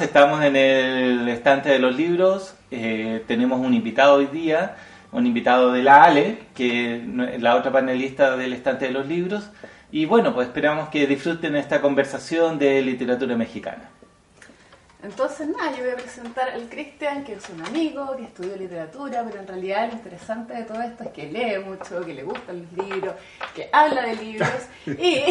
Estamos en el estante de los libros. Eh, tenemos un invitado hoy día, un invitado de la Ale, que es la otra panelista del estante de los libros. Y bueno, pues esperamos que disfruten esta conversación de literatura mexicana. Entonces, nada, yo voy a presentar al Cristian, que es un amigo, que estudió literatura, pero en realidad lo interesante de todo esto es que lee mucho, que le gustan los libros, que habla de libros y,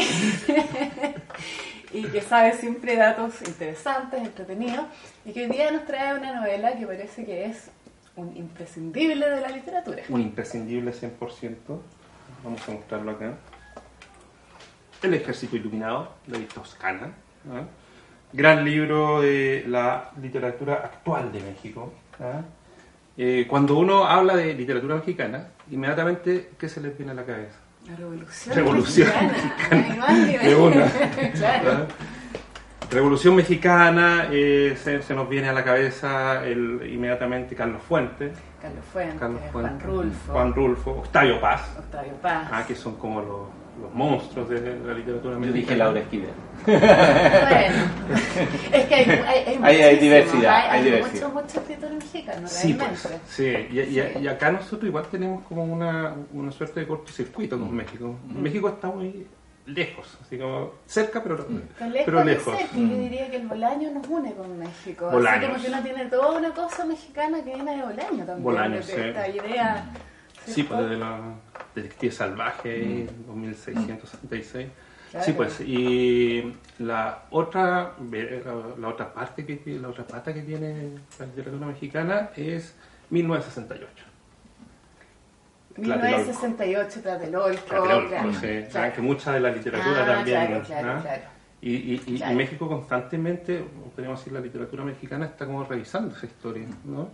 y que sabe siempre datos interesantes, entretenidos, y que hoy día nos trae una novela que parece que es un imprescindible de la literatura. Un imprescindible 100%. Vamos a mostrarlo acá. El Ejército Iluminado, de Toscana. ¿ah? Gran libro de la literatura actual de México. ¿ah? Eh, cuando uno habla de literatura mexicana, inmediatamente, ¿qué se les viene a la cabeza? La revolución, Revolución mexicana. mexicana. De una. claro. Revolución Mexicana, eh, se, se nos viene a la cabeza el, inmediatamente Carlos Fuentes, Carlos Fuentes, Carlos Juan Fuentes, Rulfo, Juan Rulfo, Octavio Paz, Octavio Paz. ah, que son como los, los monstruos de la literatura Yo mexicana. dije Laura Esquivel. Bueno, es que hay, hay, hay, Hay- hay muchísimos, diversidad, hay, hay hay diversidad. muchos, muchos escritores mexicanos, Sí, realmente. pues, sí. Y, y- y acá nosotros igual tenemos como una, una suerte de cortocircuito con México. México está muy lejos, así como cerca pero, lejos, pero lejos. yo diría que el Bolaño nos une con México. Así Bolaños. como que uno tiene toda una cosa mexicana que viene de Bolaño también. Bolaños, sí. Esta idea. Sí, pues de la Detective Salvaje, 2666. Claro. Sí, pues, y la otra, la, la otra parte que la otra pata que tiene la literatura mexicana es 1968. 1968, Tlatelolco. Tlatelolco, claro, sí, claro. que mucha de la literatura Ah, también. Claro, claro, claro. Y, y- y- y Claro. México constantemente, podríamos decir, la literatura mexicana está como revisando esa historia, ¿no?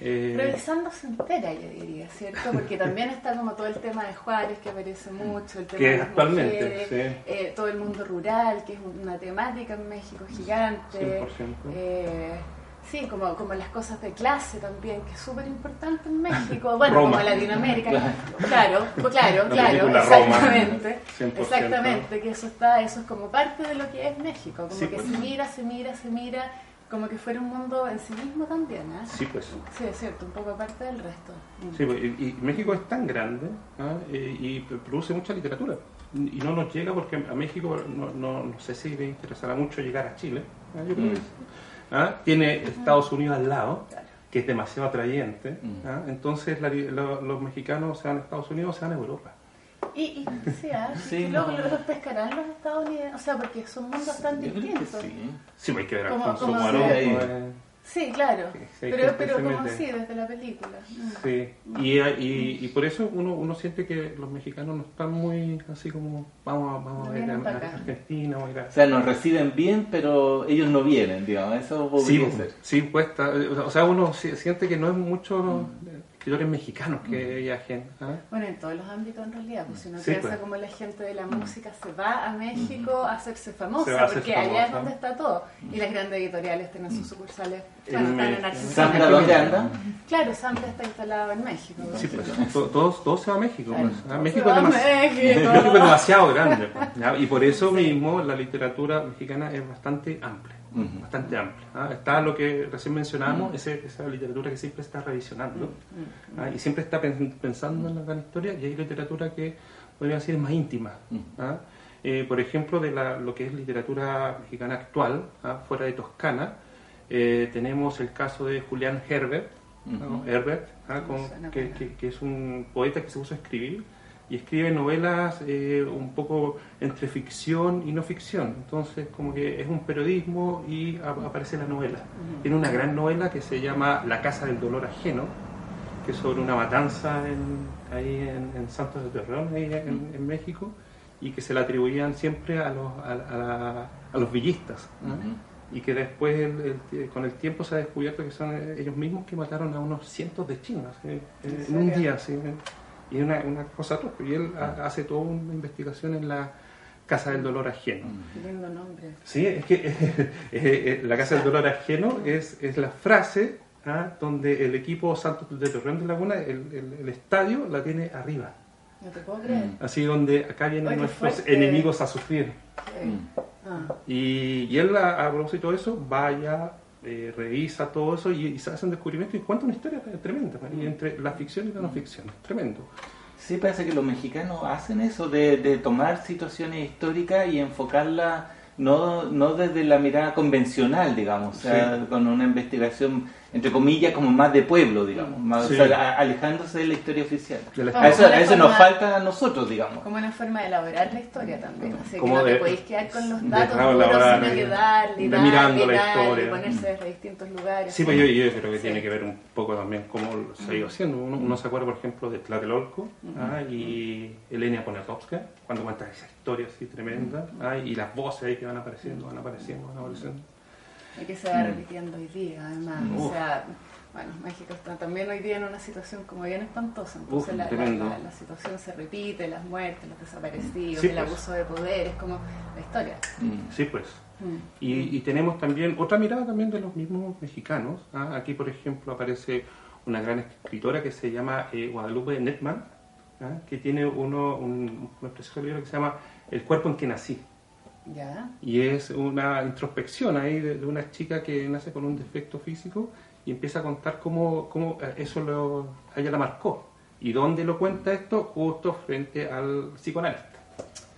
Eh, Revisándose entera, yo diría, ¿cierto? Porque también está como todo el tema de Juárez, que aparece mucho, el tema Que de las actualmente, mujeres, sí. eh, todo el mundo rural, que es una temática en México gigante. 100%. Eh, sí, como, como las cosas de clase también, que es súper importante en México, bueno, Roma. como en Latinoamérica. Claro, pues claro, La claro, Roma, exactamente. 100%. Exactamente, que eso está, eso es como parte de lo que es México, como Sí, que pues. se mira, se mira, se mira, como que fuera un mundo en sí mismo también, ¿ah? sí, pues. Sí, es cierto, un poco aparte del resto. Mm. Sí, pues, y, y México es tan grande ¿ah? Eh, y produce mucha literatura. Y no nos llega porque a México no, no, no sé si le interesará mucho llegar a Chile. ¿ah? Yo creo que sí. ¿Ah? Tiene Estados Unidos al lado, Claro. que es demasiado atrayente. Mm. ¿ah? Entonces la los mexicanos se van a Estados Unidos o se van a Europa. Y, y sí, ah, no. los pescarán los estadounidenses, o sea, porque son mundos tan distintos. sí. Sí, pues hay que ver a Como- Alfonso como se- pues, Sí, claro, Sí, pero, pero como mete. sí, desde la película. Mm. Sí, y, y, y por eso uno, uno siente que los mexicanos no están muy así como vamos, a- vamos a No a, para a acá. Argentina, vamos a ir a... O sea, nos reciben bien, pero ellos no vienen, digamos. Eso Sí, podría ser. sí, cuesta. O sea, uno si- siente que no es muchos escritores mexicanos que viajen. ¿ah? Bueno, en todos los ámbitos en realidad, pues si uno Sí, piensa pues. como la gente de la música se va a México a hacerse famosa, a hacer porque allá es famosa. donde está todo. Y las grandes editoriales tienen sus sucursales, En bueno, están en México. Argentina. ¿Zambra dónde anda? Claro, Zambra está instalado en México. Sí, pues, to- todos, todos se va a México. Claro. pues, ¿ah? Se México, va es a demasiado, México. México es demasiado grande. pues. Y por eso mismo la literatura mexicana es bastante amplia. Ujú. Bastante amplia. ¿ah? Está lo que recién mencionamos, ese- esa literatura que siempre está revisionando. ¿ah? y siempre está pen- pensando en la gran historia y hay literatura que podría decir más íntima. ¿ah? Eh, por ejemplo, de la- lo que es literatura mexicana actual, ¿ah? fuera de Toscana, eh, tenemos el caso de Julián Herbert, ¿no? Herbert ¿ah? con- que, que- que es un poeta que se puso a escribir y escribe novelas eh, un poco entre ficción y no ficción. Entonces, como que es un periodismo y a- aparece la novela. Tiene una gran novela que se llama La Casa del Dolor Ajeno, que es sobre una matanza en, ahí en, en Santos de Torreón, ahí en, en México, y que se la atribuían siempre a los, a, a la- a los villistas. Y que después, el- el- con el tiempo, se ha descubierto que son eh, ellos mismos que mataron a unos cientos de chinos eh, eh, en un día. ¿sí? Y es una, una cosa atroz. Y él ha- hace toda una investigación en la Casa del Dolor Ajeno. Qué lindo nombre. Sí, es que eh, eh, la Casa del Dolor Ajeno es, es la frase ¿ah? donde el equipo Santos de Torreón de Laguna, el, el- el estadio, la tiene arriba. No te puedo creer. Así donde acá vienen nuestros fuerte. enemigos a sufrir. Sí. Mm. Ah. Y, y él, a, a propósito de eso, vaya, eh, revisa todo eso y, y se hace un descubrimiento y cuenta una historia tremenda, y entre la ficción y la no ficción, es tremendo. Sí, parece que los mexicanos hacen eso, de, de tomar situaciones históricas y enfocarlas no, no desde la mirada convencional, digamos, o sea, Sí. con una investigación, entre comillas, como más de pueblo, digamos, más, o Sí. sea, a- alejándose de la historia oficial. A eso, a eso nos Como- falta a nosotros, digamos. Como una forma de elaborar la historia también. Así que Como no te de- podéis quedar con los datos elaborar, duros, sino que darle, de darle, mirando la historia. ponerse desde distintos lugares. Sí, pues yo, yo creo que Sí. tiene que ver un poco también cómo se ha ido haciendo. Uno, uno se acuerda, por ejemplo, de Tlatelolco ah, y Elenia Poniatowska, cuando cuenta esa historia así tremenda, ah, y las voces ahí que van apareciendo, van apareciendo, van apareciendo. Y que se va repitiendo hoy día, además. O Uf. sea, bueno, México está también hoy día en una situación como bien espantosa. Entonces Uf, la, la- la- la situación se repite, las muertes, los desaparecidos, Sí, el pues. abuso de poder, es como la historia. Mm. Sí, pues. Mm. Y, y tenemos también otra mirada también de los mismos mexicanos. ¿ah? Aquí, por ejemplo, aparece una gran escritora que se llama eh, Guadalupe Netman, ¿ah? que tiene uno, un, un precioso libro que se llama El cuerpo en que nací. ¿Ya? Y es una introspección ahí de, de una chica que nace con un defecto físico y empieza a contar cómo, cómo eh, eso lo, a ella la marcó. ¿Y dónde lo cuenta esto? Justo frente al psicoanalista.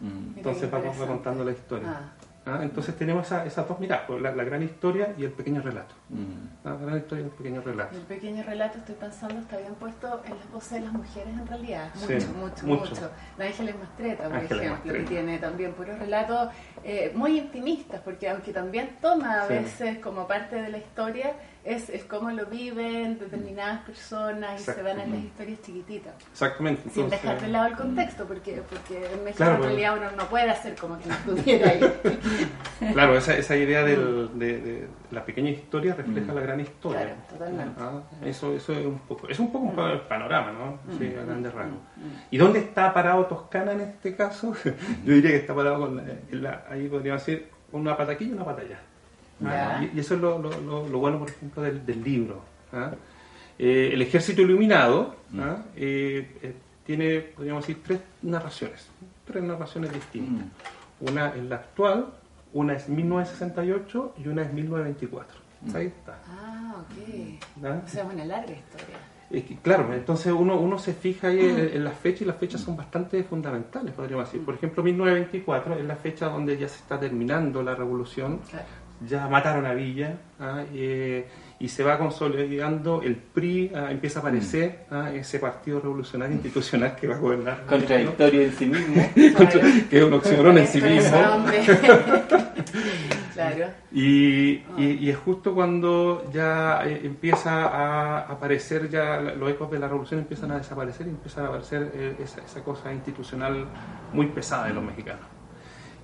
Mm. Entonces va, contando la historia. Ah. ¿Ah? Entonces tenemos esa- esas dos miradas, pues, la, la gran historia y el pequeño relato. Mm. La gran historia y el pequeño relato. El pequeño relato, estoy pensando, está bien puesto en las voces de las mujeres en realidad. Sí, Mucho, mucho, mucho. mucho. La Ángeles Mastreta, por Ángeles ejemplo, Mastreta. que tiene también puros relatos eh, muy intimistas, porque aunque también toma a Sí. veces como parte de la historia, es, es cómo lo viven determinadas personas y se van en las historias chiquititas. Exactamente. Sin dejar de lado el contexto, porque, porque en México Claro, en realidad uno no puede hacer como que no estuviera ahí. Claro, esa, esa idea del- de, de la pequeña historia refleja Mm. la gran historia. Claro, totalmente. Ah, eso, eso es un poco, es un poco un pa- el panorama, ¿no? Sí, a grandes rasgos. Mm. ¿Y dónde está parado Toscana en este caso? Yo diría que está parado con la- en la- ahí podríamos decir una pata aquí y una pata allá. Ah, y, y eso es lo, lo- lo- lo bueno, por ejemplo, del, del libro. ¿ah? Eh, el ejército iluminado ¿ah? Eh, eh, tiene, podríamos decir, tres narraciones, tres narraciones distintas. Mm. Una es la actual, una es 1968 y una es 1924. Ahí está. Ah, ok. O sea, es una larga historia. Es que, claro, entonces uno, uno se fija ahí en, en las fechas y las fechas son bastante fundamentales, podríamos decir. Por ejemplo, 1924 es la fecha donde ya se está terminando la revolución, Claro. Ya mataron a Villa ah, eh, y se va consolidando el PRI, ah, empieza a aparecer ah, ese partido revolucionario institucional que va a gobernar. Contradictorio en sí mismo. Claro. que es un oxímoron en sí mismo. claro. Y, y- y es justo cuando ya eh, empieza a aparecer, ya los ecos de la revolución empiezan a desaparecer y empieza a aparecer eh, esa, esa cosa institucional muy pesada de los mexicanos.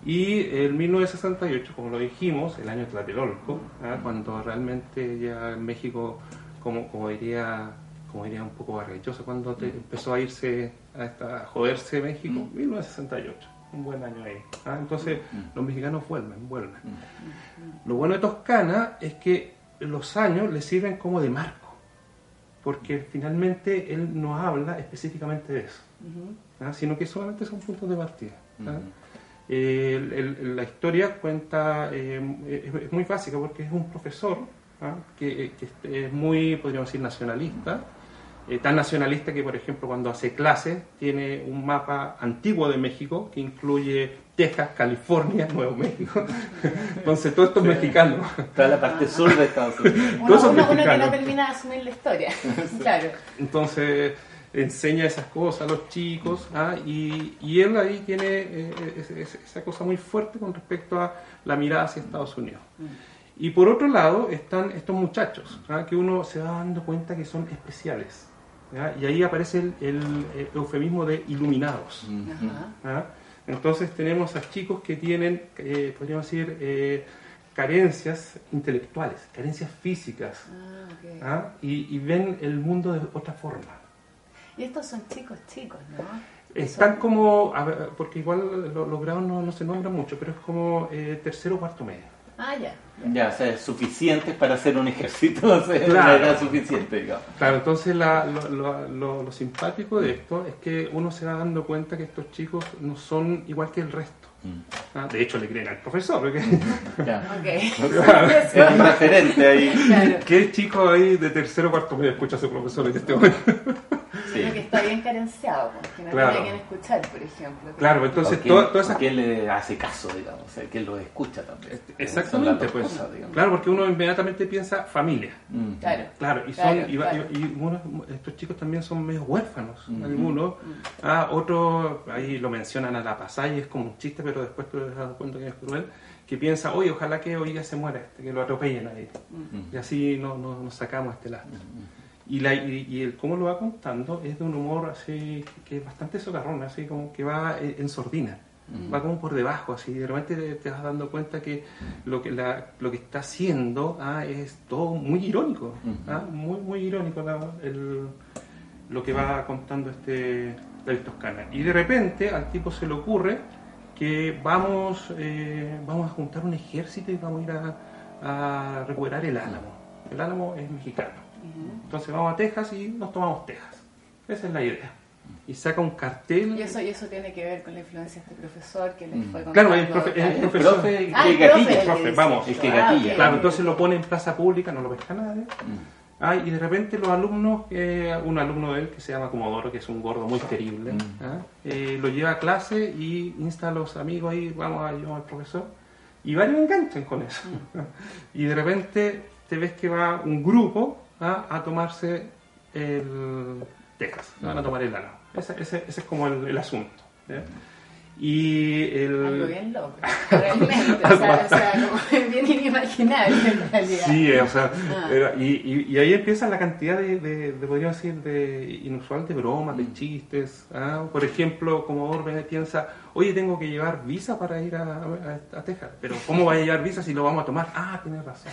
Y el 1968, como lo dijimos, el año Tlatelolco, ¿ah? cuando realmente ya en México, como, como diría como diría un poco barrichoso, cuando te- empezó a irse, a, esta- a joderse México, 1968, un buen año ahí. ¿ah? Entonces los mexicanos vuelven, vuelven. Lo bueno de Toscana es que los años le sirven como de marco, porque finalmente él no habla específicamente de eso, sino que solamente son puntos de partida. Ujú. El- el- la historia cuenta, eh, es, es muy básica porque es un profesor ¿ah? que, que es muy, podríamos decir, nacionalista, eh, tan nacionalista que, por ejemplo, cuando hace clases tiene un mapa antiguo de México que incluye Texas, California, Nuevo México. Entonces, todo esto es mexicano. Toda la parte sur de Estados Unidos. Uno, uno- uno que no termina de asumir la historia. claro. Entonces enseña esas cosas a los chicos ¿ah? y, y él ahí tiene eh, es- es- esa cosa muy fuerte con respecto a la mirada hacia Estados Unidos. Y por otro lado están estos muchachos, ¿ah? que uno se va dando cuenta que son especiales. Y ahí aparece el, el, eh, eufemismo de iluminados. ¿ah? Entonces tenemos a chicos que tienen, eh, podríamos decir, eh, carencias intelectuales, carencias físicas, Ah. ¿ah? y ven el mundo de otra forma. Y estos son chicos, chicos, ¿no? Están Son- como, a ver, porque igual lo- los grados no, no se nombran mucho, pero es como eh, tercero o cuarto medio. Ah, ya. Ya, o sea, suficientes para hacer un ejército, o sea, Claro. edad suficiente, digamos. Claro, entonces la- lo, lo- lo- lo simpático de esto es que uno se va dando cuenta que estos chicos no son igual que el resto, Mm. ¿ah? De hecho, le creen al profesor. porque- Ya. Ok. Es un referente ahí. Claro. ¿Qué chico ahí de tercero o cuarto medio escucha a su profesor en este momento? Sí. Que está bien carenciado, porque no Claro. tiene quien escuchar, por ejemplo. Claro, entonces ¿O quién, todas esas o quién le hace caso, digamos? O sea, quién lo escucha también. Este, Exactamente, pues. cosas. Claro, porque uno inmediatamente piensa familia. Mm. Claro. Claro, y, son, Claro, y, va- claro. y- y unos- estos chicos también son medio huérfanos, Ujú. algunos. Ah, otros, ahí lo mencionan a la pasada y es como un chiste, pero después te das cuenta que es cruel, que piensa, oye, ojalá que hoy día se muera este, que lo atropellen ahí. Mm. Y así no, no- nos sacamos este lastre. Y, la, y, y el cómo lo va contando es de un humor así que es bastante socarrón, así como que va en, en sordina. Va como por debajo, así de repente te, te vas dando cuenta que lo que, la, lo que está haciendo ah, es todo muy irónico, ah, muy, muy irónico la- el- lo que va contando este David Toscana. Y de repente al tipo se le ocurre que vamos, eh, vamos a juntar un ejército y vamos a ir a, a recuperar el Álamo. El Álamo es mexicano. Entonces vamos a Texas y nos tomamos Texas. Esa es la idea. Y saca un cartel. Y eso, y eso tiene que ver con la influencia de este profesor que les Mm. fue Claro, contando. el profe- el Claro. El profesor. profe Ah, que el profe, gatilla. profe, vamos. El que Ah, gatilla. Claro, entonces lo pone en plaza pública, no lo pesca nadie. Mm. Ah, y de repente los alumnos, eh, un alumno de él que se llama Comodoro, que es un gordo muy terrible, Mm. ah, eh, lo lleva a clase y insta a los amigos ahí, vamos a llevar al profesor, y varios enganchan con eso. y de repente te ves que va un grupo a tomarse el Texas, van a tomar el Álamo. Ese, ese- ese es como el, el asunto. Y el... Algo bien loco, realmente. o, sea, o sea, como bien inimaginable en realidad. Sí, o sea, Ah. era- y, y- y ahí empieza la cantidad de, de, de, podríamos decir, de inusual de bromas, Mm. de chistes. ¿ah? Por ejemplo, como Orbe piensa, oye, tengo que llevar visa para ir a, a- a Texas. Pero ¿cómo va a llevar visa si lo vamos a tomar? Ah, tienes razón.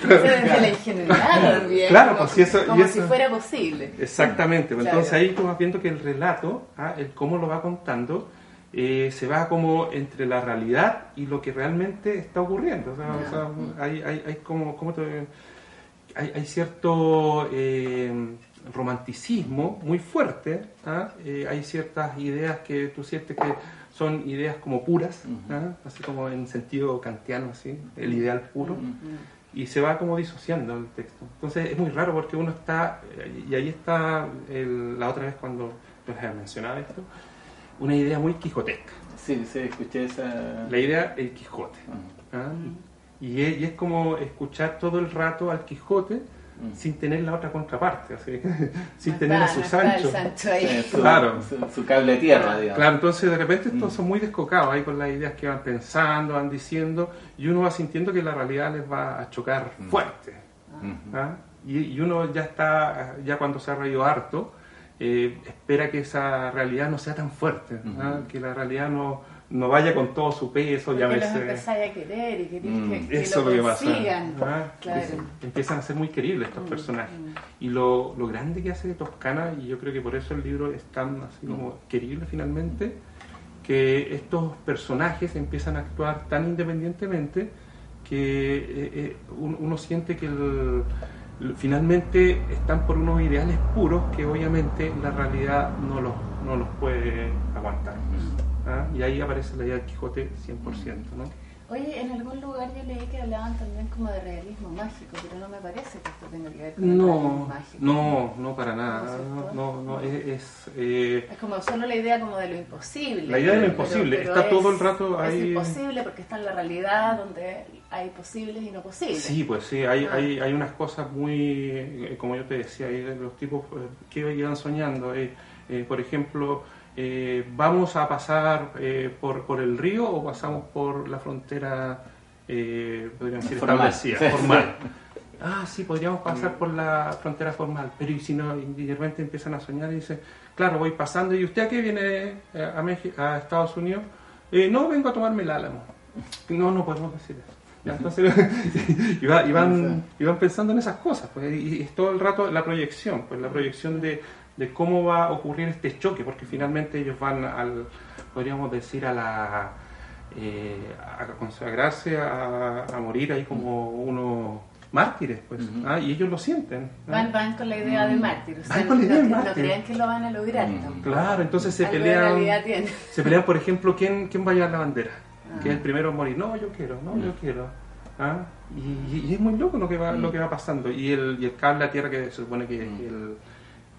Claro. La ingenuidad como, pues, si eso- y como eso- si fuera posible. Exactamente. pues, Claro. Entonces ahí tú vas viendo que el relato, ¿ah? el cómo lo va contando, eh, se va como entre la realidad y lo que realmente está ocurriendo. O sea, o sea, hay, hay, hay como, ¿cómo te- hay, hay cierto eh, romanticismo muy fuerte, ¿ah? Eh, hay ciertas ideas que tú sientes que son ideas como puras, Ujú. ¿ah? así como en sentido kantiano, así, el ideal puro y se va como disociando el texto. Entonces es muy raro porque uno está, y ahí está el- la otra vez cuando les había mencionado esto, una idea muy quijotesca. Sí, sí, escuché esa. La idea el Quijote. ¿ah? Y es como escuchar todo el rato al Quijote Mm. sin tener la otra contraparte, así, sin No tener está- a su no Sancho. Sancho ahí. Sí, su, Claro. su, su cable de tierra, digamos. Claro, entonces de repente estos Mm. son muy descocados ahí con las ideas que van pensando, van diciendo, y uno va sintiendo que la realidad les va a chocar Mm. fuerte. Mm. ¿ah? Y, y uno ya está, ya cuando se ha reído harto, eh, espera que esa realidad no sea tan fuerte, ¿ah? Ujú. que la realidad no, no vaya con todo su peso, Porque los empezáis a querer y queréis Mm. que, que Eso es lo que pasa. consigan. ¿ah? Claro. Es- Empiezan a ser muy queribles estos Mm, personajes. mm. Y lo, lo grande que hace de Toscana, y yo creo que por eso el libro es tan así como querible finalmente, que estos personajes empiezan a actuar tan independientemente que eh, eh, un- uno siente que el- finalmente están por unos ideales puros que obviamente la realidad no los, no los puede aguantar. ¿Ah? Y ahí aparece la idea del Quijote 100%. ¿no? Oye, en algún lugar yo leí que hablaban también como de realismo mágico, pero no me parece que esto tenga que ver con el realismo No, mágico. no, no para nada. ¿No? No, no, es, es, eh, Es como solo la idea como de lo imposible. La idea de lo Pero- imposible, pero está es- todo el rato ahí. Es imposible porque está en la realidad donde hay posibles y no posibles. Sí, pues sí, hay, Ah. hay, hay unas cosas muy, eh, como yo te decía, hay los tipos eh, que iban soñando. eh, eh, por ejemplo, eh, ¿vamos a pasar eh, por, por el río o pasamos por la frontera, eh, decir, Formal. establecida, formal? Ah, sí, podríamos pasar por la frontera formal, pero y si no, y de repente empiezan a soñar y dicen, claro, voy pasando, ¿y usted a qué viene eh, a, México, a Estados Unidos? "Eh, no, vengo a tomarme el álamo. No, no podemos decir eso. Entonces, y, va- y van, y van pensando en esas cosas, pues, y, y es todo el rato la proyección, pues la proyección de, de cómo va a ocurrir este choque, porque finalmente ellos van al, podríamos decir, a la eh, a consagrarse, a, a morir ahí como unos mártires, pues, ¿ah? y ellos lo sienten. ¿ah? Van, van con la idea de mártir, o sea, Van con la no, idea de no mártir. creen que lo van a lograr Mm. tampoco. Claro, entonces se Algo pelean, se pelean, por ejemplo, quién, quién va a llevar la bandera, que Ah. es el primero en morir. No, yo quiero, no, yo Mm. quiero. ¿ah? Y, y- y es muy loco lo que va, Mm. lo que va pasando. Y el, y el cable a tierra que se supone que Mm. el,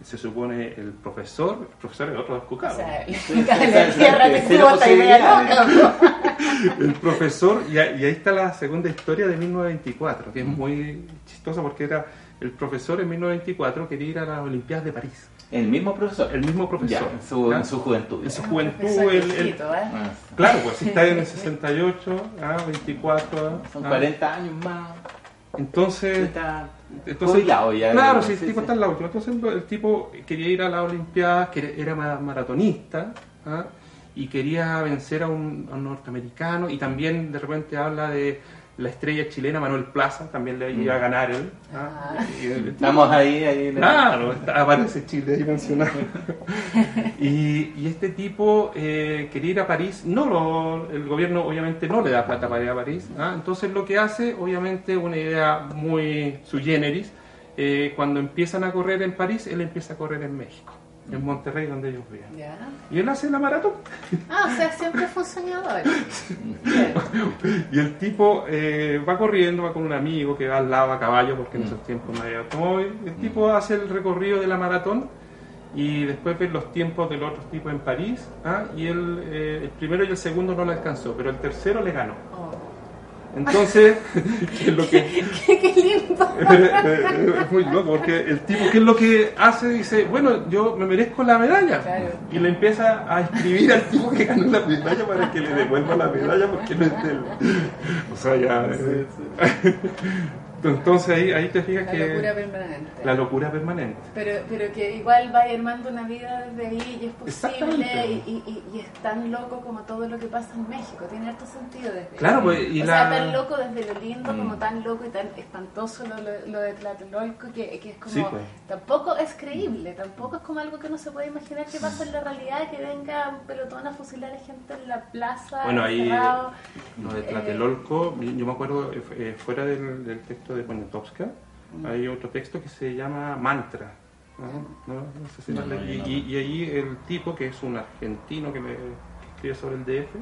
se supone el profesor, el profesor es otro O descucado. sea, el profesor, y, ahí está la segunda historia de 1924, que es muy chistosa porque era el profesor en 1924 quería ir a las Olimpiadas de París. El mismo profesor. El mismo Ya, profesor. en su, ¿ya? en su juventud. En su Un juventud, él- él- viejito, ¿eh? Ah, Claro, pues si está en el 68, ah, 24. Son ah. 40 años más. Entonces, Está entonces jubilado ya. claro, sí, el tipo sí. está en la última. Entonces el tipo quería ir a las Olimpiadas, que era ma- maratonista, ah, y quería vencer a un, a un norteamericano, y también de repente habla de la estrella chilena Manuel Plaza, también le iba a ganar él. ah, Ah. Estamos ahí, ahí. Claro, está- aparece Chile ahí mencionado. y, y este tipo eh, quería ir a París, no lo, el gobierno obviamente no le da plata para ir a París, ¿ah? entonces lo que hace, obviamente una idea muy sui generis, eh, cuando empiezan a correr en París, él empieza a correr en México, en Monterrey donde ellos viven. Ya. Y él hace la maratón. Ah, o sea, siempre fue un soñador. Y el tipo eh, va corriendo, va con un amigo que va al lado a caballo, porque en Mm. esos tiempos no había automóvil. El tipo hace el recorrido de la maratón y después ve los tiempos del otro tipo en París. ¿ah? Y él, eh, el primero y el segundo no le alcanzó, pero el tercero le ganó. Oh. Entonces, ¿qué es lo que.? qué, qué lindo. es muy loco, porque el tipo, ¿qué es lo que hace? Dice, bueno, yo me merezco la medalla. Claro. Y le empieza a escribir al tipo que ganó la medalla para que le devuelva la medalla porque no es de él. O sea, ya. eh, Entonces ahí, ahí te fijas La que. locura permanente. La locura permanente. Pero, pero que igual va armando una vida desde ahí y es posible y, y, y es tan loco como todo lo que pasa en México. Tiene harto sentido desde Claro, ahí. pues, y o la- sea, tan loco desde lo lindo Mm. como tan loco y tan espantoso lo, lo, lo de Tlatelolco que, que es como... Sí, pues. Tampoco es creíble, tampoco es como algo que no se puede imaginar que pasa en la realidad, que venga un pelotón a fusilar a gente en la plaza, Bueno, ahí-. Lo de Eh, Tlatelolco, yo me acuerdo eh, eh, fuera del, del texto de Poniatowska, hay otro texto que se llama Mantra. ¿no? No, no sé si No, lo no, leí. no. y, y ahí el tipo, que es un argentino que, me, que escribe sobre el DF,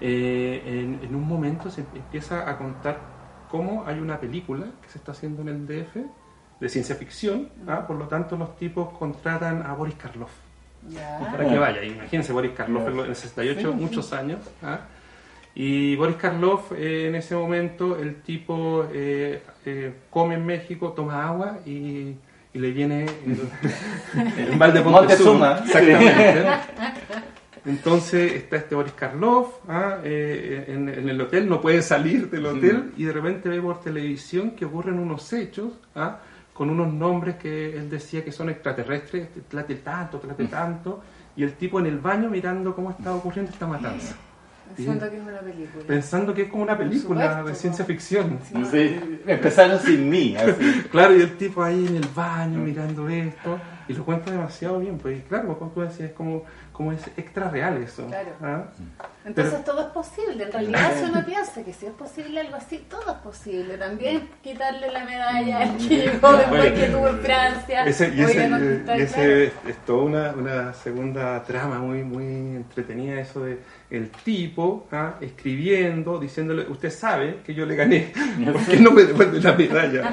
eh, en, en un momento se empieza a contar cómo hay una película que se está haciendo en el DF de ciencia ficción, ¿ah? por lo tanto los tipos contratan a Boris Karloff Ya. para que vaya. Imagínense Boris Karloff en el 68, muchos años. ¿ah? Y Boris Karloff, eh, en ese momento, el tipo eh, eh, come en México, toma agua y, y le viene el, mal de Montezuma. Exactamente. Entonces está este Boris Karloff ¿ah? Eh, en, en el hotel, no puede salir del hotel y de repente ve por televisión que ocurren unos hechos ¿ah? con unos nombres que él decía que son extraterrestres, trate tanto, trate tanto, y el tipo en el baño mirando cómo está ocurriendo esta matanza, Siento que es una película. pensando que es como una película supuesto, de ciencia ficción. Sí, empezaron sin mí. Así. Claro, y el tipo ahí en el baño mirando esto, y lo cuenta demasiado bien, pues claro, como tú decías, es como, como es extra real eso. Claro. ¿ah? Entonces Pero- todo es posible. En realidad, si uno piensa que si es posible algo así, todo es posible. También quitarle la medalla al que llegó después que tuvo en Francia. Ese, y ese, y ese claro. es toda una, una segunda trama muy, muy entretenida, eso de el tipo ¿ah? escribiendo, diciéndole, usted sabe que yo le gané, ¿por qué no me devuelve la medalla?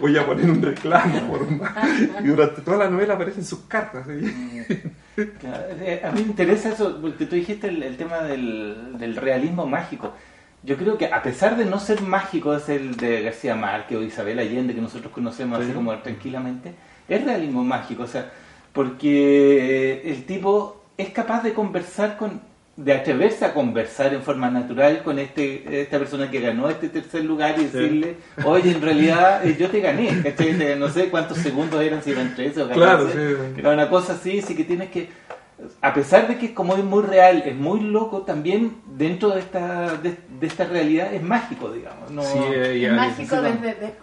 Voy a poner un reclamo por más. Y durante toda la novela aparecen sus cartas. ¿sí? Eh, A mí me interesa eso, porque tú dijiste el, el tema del, del realismo mágico. Yo creo que a pesar de no ser mágico, es el de García Márquez o Isabel Allende, que nosotros conocemos así Sí. como tranquilamente, es realismo mágico, o sea, porque el tipo es capaz de conversar con, de atreverse a conversar en forma natural con este esta persona que ganó este tercer lugar y Sí. decirle, oye, en realidad eh, yo te gané, ¿cachai? No sé cuántos segundos eran, si eran 13 o 14. Claro, sí. Era una cosa así, sí que tienes que... a pesar de que como es muy real, es muy loco, también dentro de esta, de, de esta realidad es mágico, digamos. No, Sí, eh, Es mágico desde de-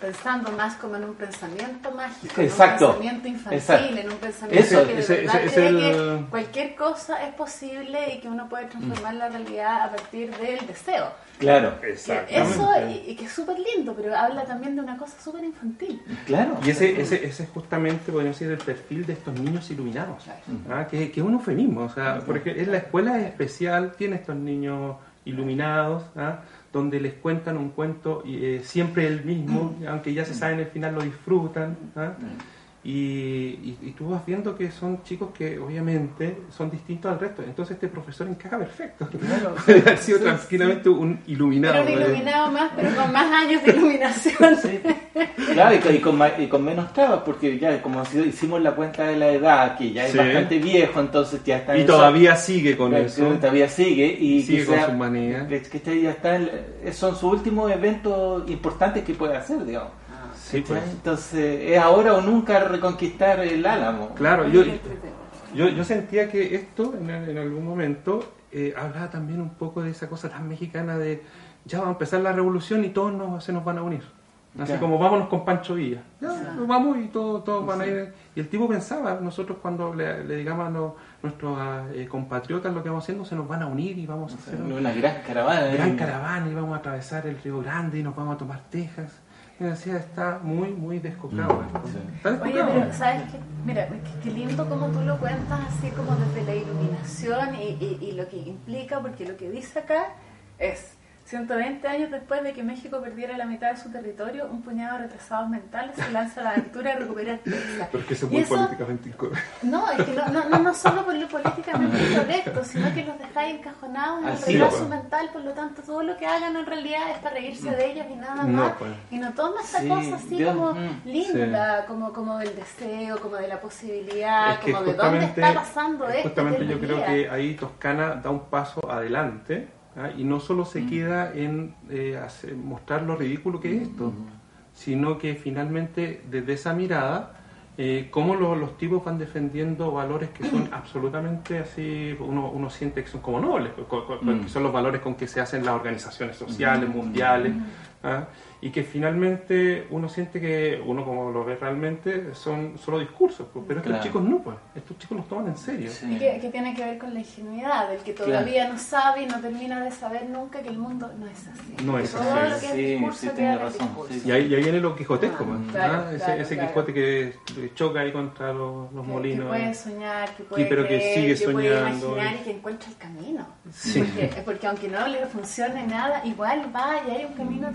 pensando más como en un pensamiento mágico, Exacto. en un pensamiento infantil, Exacto. en un pensamiento Eso. que de Ese- ese- cree es que el- cualquier cosa es posible y que uno puede transformar la realidad a partir del deseo. Claro, Exactamente. Eso, y, y que es súper lindo, pero habla también de una cosa súper infantil. claro. Y ese, ese, ese es justamente, podríamos decir, el perfil de estos niños iluminados, ¿ah? que, que es un eufemismo. O sea, porque en la escuela especial tiene estos niños iluminados, ¿ah? donde les cuentan un cuento eh, siempre el mismo, aunque ya se saben el final, lo disfrutan. ¿ah? Y, y- y tú vas viendo que son chicos que obviamente son distintos al resto. Entonces este profesor encaja perfecto. Haber sido tranquilamente un iluminado. Pero un iluminado más, pero con más años de iluminación. Sí. Claro, y con, y con ma- y con menos trabas, porque ya como si- hicimos la cuenta de la edad, que ya es Sí. bastante viejo, entonces ya está Y en todavía sigue con Claro, eso. Todavía sigue y Sigue con quizá- sus manías. que- que este ya está son sus últimos eventos importantes que puede hacer, digamos. Sí, pues. Entonces, es ahora o nunca reconquistar el álamo. Claro, yo, yo, yo sentía que esto en, en algún momento eh, hablaba también un poco de esa cosa tan mexicana de ya va a empezar la revolución y todos nos, se nos van a unir. Así Claro. como vámonos con Pancho Villa. Ya, nos vamos y todos, todos van a ir. Y el tipo pensaba, nosotros cuando le, le digamos a los- nuestros eh, compatriotas lo que vamos haciendo, se nos van a unir y vamos a hacer una Una gran caravana. gran ¿eh? caravana y vamos a atravesar el Río Grande y nos vamos a tomar Texas. Decía, está muy, muy descocado. Mm, sí. Oye, pero ¿sabes qué? Mira, qué, qué lindo como tú lo cuentas, así como desde la iluminación y, y- y lo que implica, porque lo que dice acá es 120 años después de que México perdiera la mitad de su territorio, un puñado de retrasados mentales se lanza a la aventura de recuperar Texas. Porque eso es muy eso- políticamente incorrecto. No, es que no, no, no, no solo por lo políticamente incorrecto, sino que los dejáis encajonados en el Así, retraso mental, por lo tanto todo lo que hagan en realidad es para reírse de ellos y nada No, más. pues. Y no toma esta Sí, cosa así Dios, como mm. linda, como, como del deseo, como de la posibilidad, Es que como de dónde está pasando esto. justamente yo creo que ahí Toscana da un paso adelante ¿ah? y no solo Mm. se queda en eh, hacer- mostrar lo ridículo que es esto, sino que finalmente desde esa mirada, eh, cómo lo- los tipos van defendiendo valores que son absolutamente así, uno, uno siente que son como nobles, Mm. que son los valores con que se hacen las organizaciones sociales, mundiales. ¿Ah? Y que finalmente uno siente que, uno como lo ve realmente, son solo discursos, pero estos Claro. chicos no, pues, estos chicos los toman en serio. Sí. Y que, que tiene que ver con la ingenuidad, del que todavía no sabe y no termina de saber nunca que el mundo no es así. No es todo así. lo que es Sí, discurso sí, queda tiene en el razón, sí. Y ahí, y ahí viene lo quijotesco, Ah, pues, claro, ¿ah? ese, claro, ese claro. Quijote que choca ahí contra los, los Que- molinos. Que puede soñar, que puede pero que creer, sigue que puede soñando. imaginar y que encuentra el camino. Sí. Porque, porque aunque no le funcione nada, igual va y hay un camino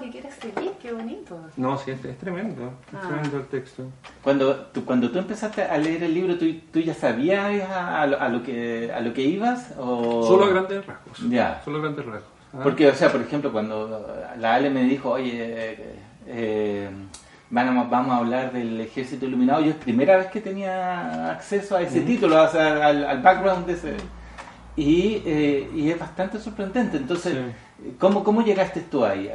que quiere seguir. Qué bonito. No, sí, es, es tremendo, es Ah. tremendo el texto. Cuando tú, cuando tú empezaste a leer el libro, ¿tú, tú ya sabías a, a lo, a lo que, a lo que ibas? O... Solo a grandes rasgos. Ya. Solo a grandes rasgos. ¿ah? Porque, o sea, por ejemplo, cuando la Ale me dijo, oye, eh, eh, van a- vamos a hablar del ejército iluminado, yo es primera vez que tenía acceso a ese título, o sea, al, al background de ese... Y, eh, y es bastante sorprendente. Entonces, ¿cómo, ¿cómo llegaste tú ahí?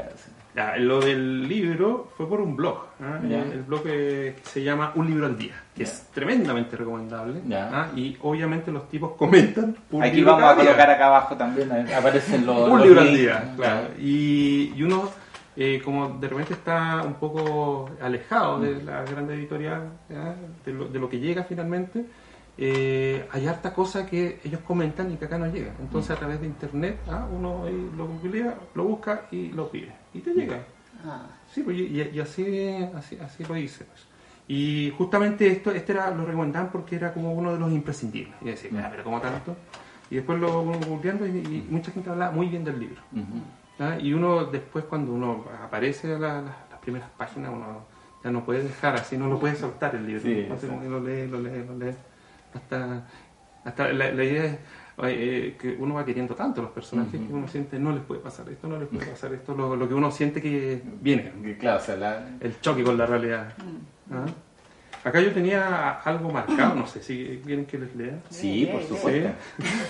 Ya, lo del libro fue por un blog. ¿ah? Ya. El blog eh, que se llama Un libro al día, que Ya. es tremendamente recomendable. Ya. ¿ah? Y obviamente los tipos comentan. un Aquí libro vamos a cada día. colocar acá abajo también, eh, aparecen los... un los libro al links. día, claro. Y, y uno, eh, como de repente está un poco alejado de la gran editorial, de, lo, de lo que llega finalmente, eh, hay harta cosa que ellos comentan y que acá no llega. Entonces, a través de internet, ¿ah? uno ahí lo googlea, lo busca y lo pide. Y te llega. Ah. Sí, pues, y, y así, así, así lo hice. pues. Y justamente esto, este era, lo recomendaban porque era como uno de los imprescindibles. Y decía, "Ah, pero ¿cómo tanto? Y después lo googleando y, y mucha gente hablaba muy bien del libro. ¿ah? Y uno después cuando uno aparece a la- la- las primeras páginas, uno ya no puede dejar así, no lo puede soltar el libro. Sí, exacto. lo lee, lo lee, lo lee. Hasta, hasta la, la idea es eh, que uno va queriendo tanto a los personajes que uno siente no les puede pasar esto, no les puede pasar esto, lo, lo que uno siente que viene, Claro, o sea, la- el choque con la realidad. ¿ah? Acá yo tenía algo marcado, no sé si quieren que les lea. Sí, por Sí, supuesto.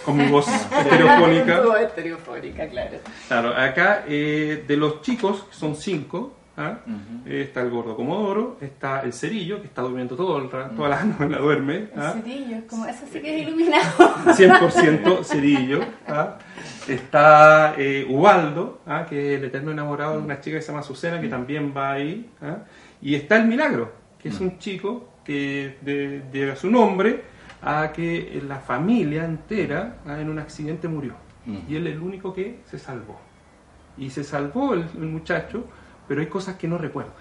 Con mi voz estereofónica. Voz estereofónica, claro. Claro, acá eh, de los chicos, que son cinco, ¿ah? Eh, está el gordo comodoro, está el cerillo, que está durmiendo todo el rato, toda la noche la duerme. El ¿ah? cerillo, como, eso sí que es iluminado. 100% cerillo. ¿ah? Está eh, Ubaldo, ¿ah? que es el eterno enamorado de una chica que se llama Azucena, que también va ahí. ¿ah? Y está el Milagro, que es un chico que de- lleva su nombre a que la familia entera ¿ah? en un accidente murió. Mm. Y él es el único que se salvó. Y se salvó el, el muchacho, pero hay cosas que no recuerda.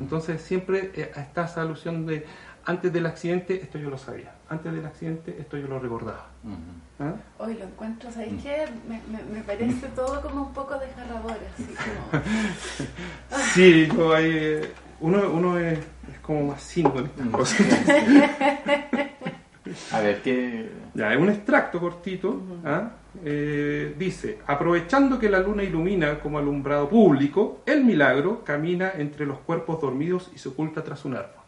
Entonces siempre eh, está esa alusión de antes del accidente esto yo lo sabía, antes del accidente esto yo lo recordaba. ¿Ah? Hoy lo encuentro, ¿sabes qué? Me, me, me parece todo como un poco desgarrador, así como... Sí, yo ahí, eh, uno, uno es, es como más cínico en estas cosas. A ver, ¿qué...? Ya, es un extracto cortito. ¿ah? Eh, dice, aprovechando que la luna ilumina como alumbrado público, el milagro camina entre los cuerpos dormidos y se oculta tras un árbol.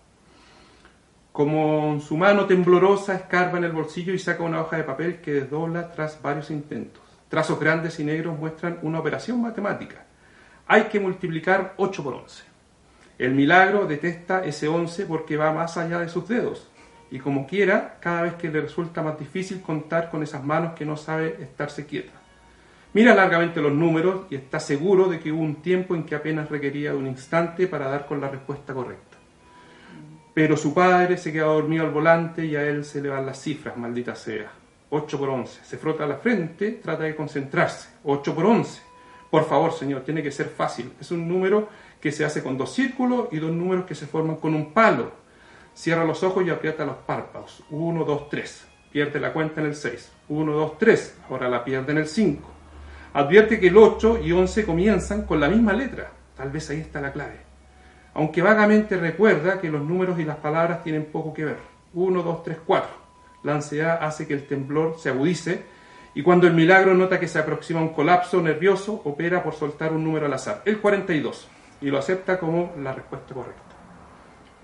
Como su mano temblorosa escarba en el bolsillo y saca una hoja de papel que desdobla tras varios intentos. Trazos grandes y negros muestran una operación matemática. Hay que multiplicar 8 por 11. El milagro detesta ese 11 porque va más allá de sus dedos. Y como quiera, cada vez que le resulta más difícil contar con esas manos que no sabe estarse quieta. Mira largamente los números y está seguro de que hubo un tiempo en que apenas requería un instante para dar con la respuesta correcta. Pero su padre se queda dormido al volante y a él se le van las cifras, maldita sea. 8 por 11. Se frota la frente, trata de concentrarse. 8 por 11. Por favor, señor, tiene que ser fácil. Es un número que se hace con dos círculos y dos números que se forman con un palo. Cierra los ojos y aprieta los párpados. 1, 2, 3. Pierde la cuenta en el 6. 1, 2, 3. Ahora la pierde en el 5. Advierte que el 8 y 11 comienzan con la misma letra. Tal vez ahí está la clave. Aunque vagamente recuerda que los números y las palabras tienen poco que ver. 1, 2, 3, 4. La ansiedad hace que el temblor se agudice y cuando el milagro nota que se aproxima un colapso nervioso, opera por soltar un número al azar, el 42, y lo acepta como la respuesta correcta.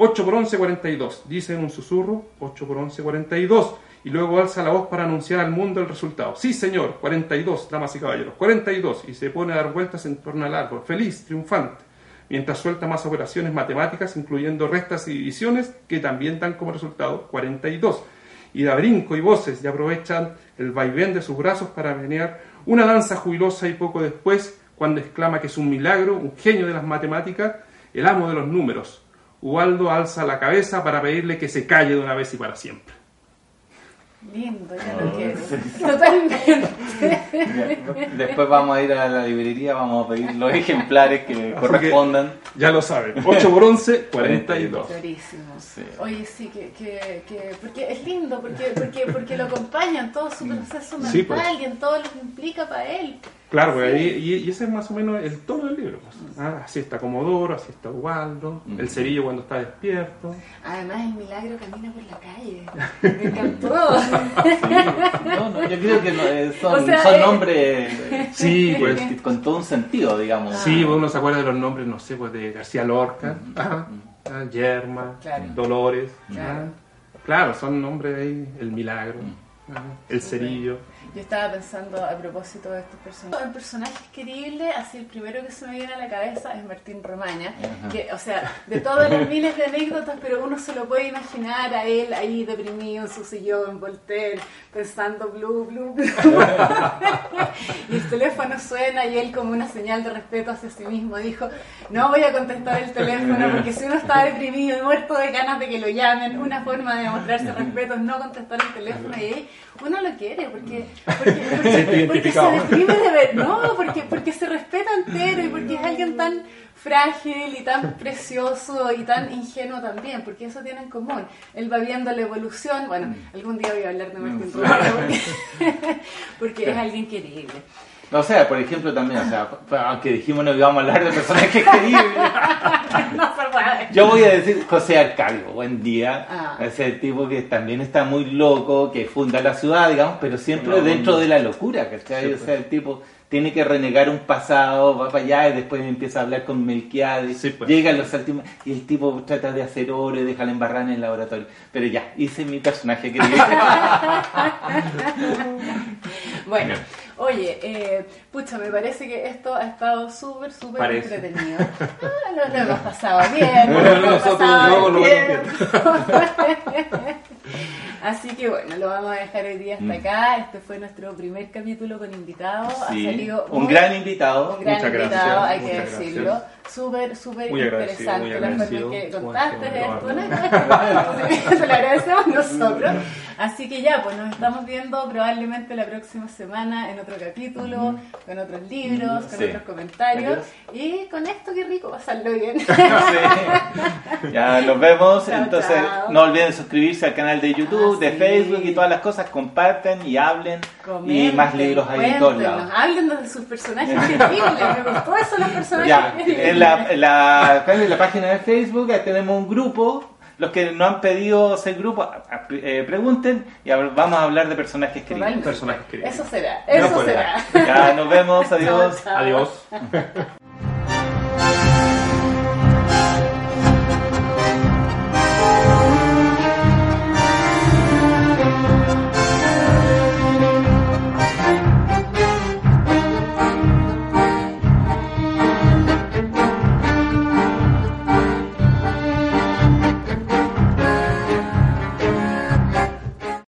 8 por 11, 42. Dice en un susurro, 8 por 11, 42. Y luego alza la voz para anunciar al mundo el resultado. Sí, señor, 42, damas y caballeros, 42. Y se pone a dar vueltas en torno al árbol, feliz, triunfante. Mientras suelta más operaciones matemáticas, incluyendo restas y divisiones, que también dan como resultado 42. Y da brinco y voces y aprovechan el vaivén de sus brazos para menear una danza jubilosa y poco después, cuando exclama que es un milagro, un genio de las matemáticas, el amo de los números, Ubaldo alza la cabeza para pedirle que se calle de una vez y para siempre. Lindo, ya lo Oh, quiero. sí. Totalmente. Después vamos a ir a la librería, vamos a pedir los ejemplares que correspondan. Ya lo saben, 8 por 11, 42. Clarísimo. Sí. Oye, sí, que, que, que, porque es lindo, porque, porque, porque lo acompaña en todo su proceso mental Sí, pues. y en todo lo que implica para él. Claro, pues, ahí- y, y ese es más o menos el tono del libro. pues. Ah, así está Comodoro, así está Ubaldo, el cerillo cuando está despierto. Además, el milagro camina por la calle. Me encantó. Sí. No, no, yo creo que no, eh, son, O sea, son eh, nombres Sí, pues. que- con todo un sentido, digamos. Sí, pues, uno se acuerda de los nombres, no sé, pues de García Lorca, ah, ah, Yerma, Claro. Dolores. Claro. ah. Claro, son nombres ahí, el milagro, ah, el cerillo. Yo estaba pensando a propósito de estos personajes. En personajes queribles, así el primero que se me viene a la cabeza es Martín Romaña, Ajá. que, o sea, de todas las miles de anécdotas, pero uno se lo puede imaginar a él ahí deprimido en su sillón, Voltaire, pensando blue, blue, blue. y el teléfono suena y él como una señal de respeto hacia sí mismo dijo, no voy a contestar el teléfono porque si uno está deprimido y muerto de ganas de que lo llamen, una forma de demostrarse respeto es no contestar el teléfono y ahí uno lo quiere porque, porque, porque, se deprime de ver, no, porque, porque se respeta entero y porque es alguien tan frágil y tan precioso y tan ingenuo también, porque eso tiene en común. Él va viendo la evolución, bueno, algún día voy a hablar de Martín Mm. Romero porque, porque es alguien querible. O sea, por ejemplo, también, o sea, aunque dijimos no íbamos a hablar de personajes queribles, No yo voy a decir José Arcadio, buen día. Ah. Ese tipo que también está muy loco, que funda la ciudad, digamos, pero siempre No, dentro no. de la locura, ¿cachai? Sí, o sea, el tipo tiene que renegar un pasado, va para allá y después empieza a hablar con Melquiades, Sí, pues. llega a los últimos y el tipo trata de hacer oro y deja la embarrada en el laboratorio. Pero ya, hice mi personaje querido. Bueno, Oye, eh, pucha, me parece que esto ha estado súper, súper Parece. entretenido. Ah, lo, lo hemos pasado bien. Bueno, lo hemos nosotros pasado lo bien. Así que bueno, lo vamos a dejar hoy día hasta acá. Este fue nuestro primer capítulo con invitados. Ha Sí, salido un gran invitado. un gran Muchas gracias, invitado, hay que muchas decirlo. gracias. Súper, súper Muy agradecido, interesante muy la forma en que contaste esto. Se lo agradecemos nosotros. Así que ya, pues nos estamos viendo probablemente la próxima semana en otro capítulo, con otros libros, con Sí. otros comentarios. Y con esto, qué rico pasarlo bien. Sí. Ya nos vemos. Chao, Entonces, chao. no olviden suscribirse al canal de YouTube, De sí. Facebook y todas las cosas. Comparten y hablen. y más libros hay en todos lados. Hablen de sus personajes increíbles. Me gustó eso, los personajes Ya, en la, en la, en la página de Facebook ahí tenemos un grupo. Los que no han pedido ser grupo, eh, pregunten y vamos a hablar de personajes queridos. Personajes queridos. Eso será, eso será. Ya, nos vemos, adiós. Adiós.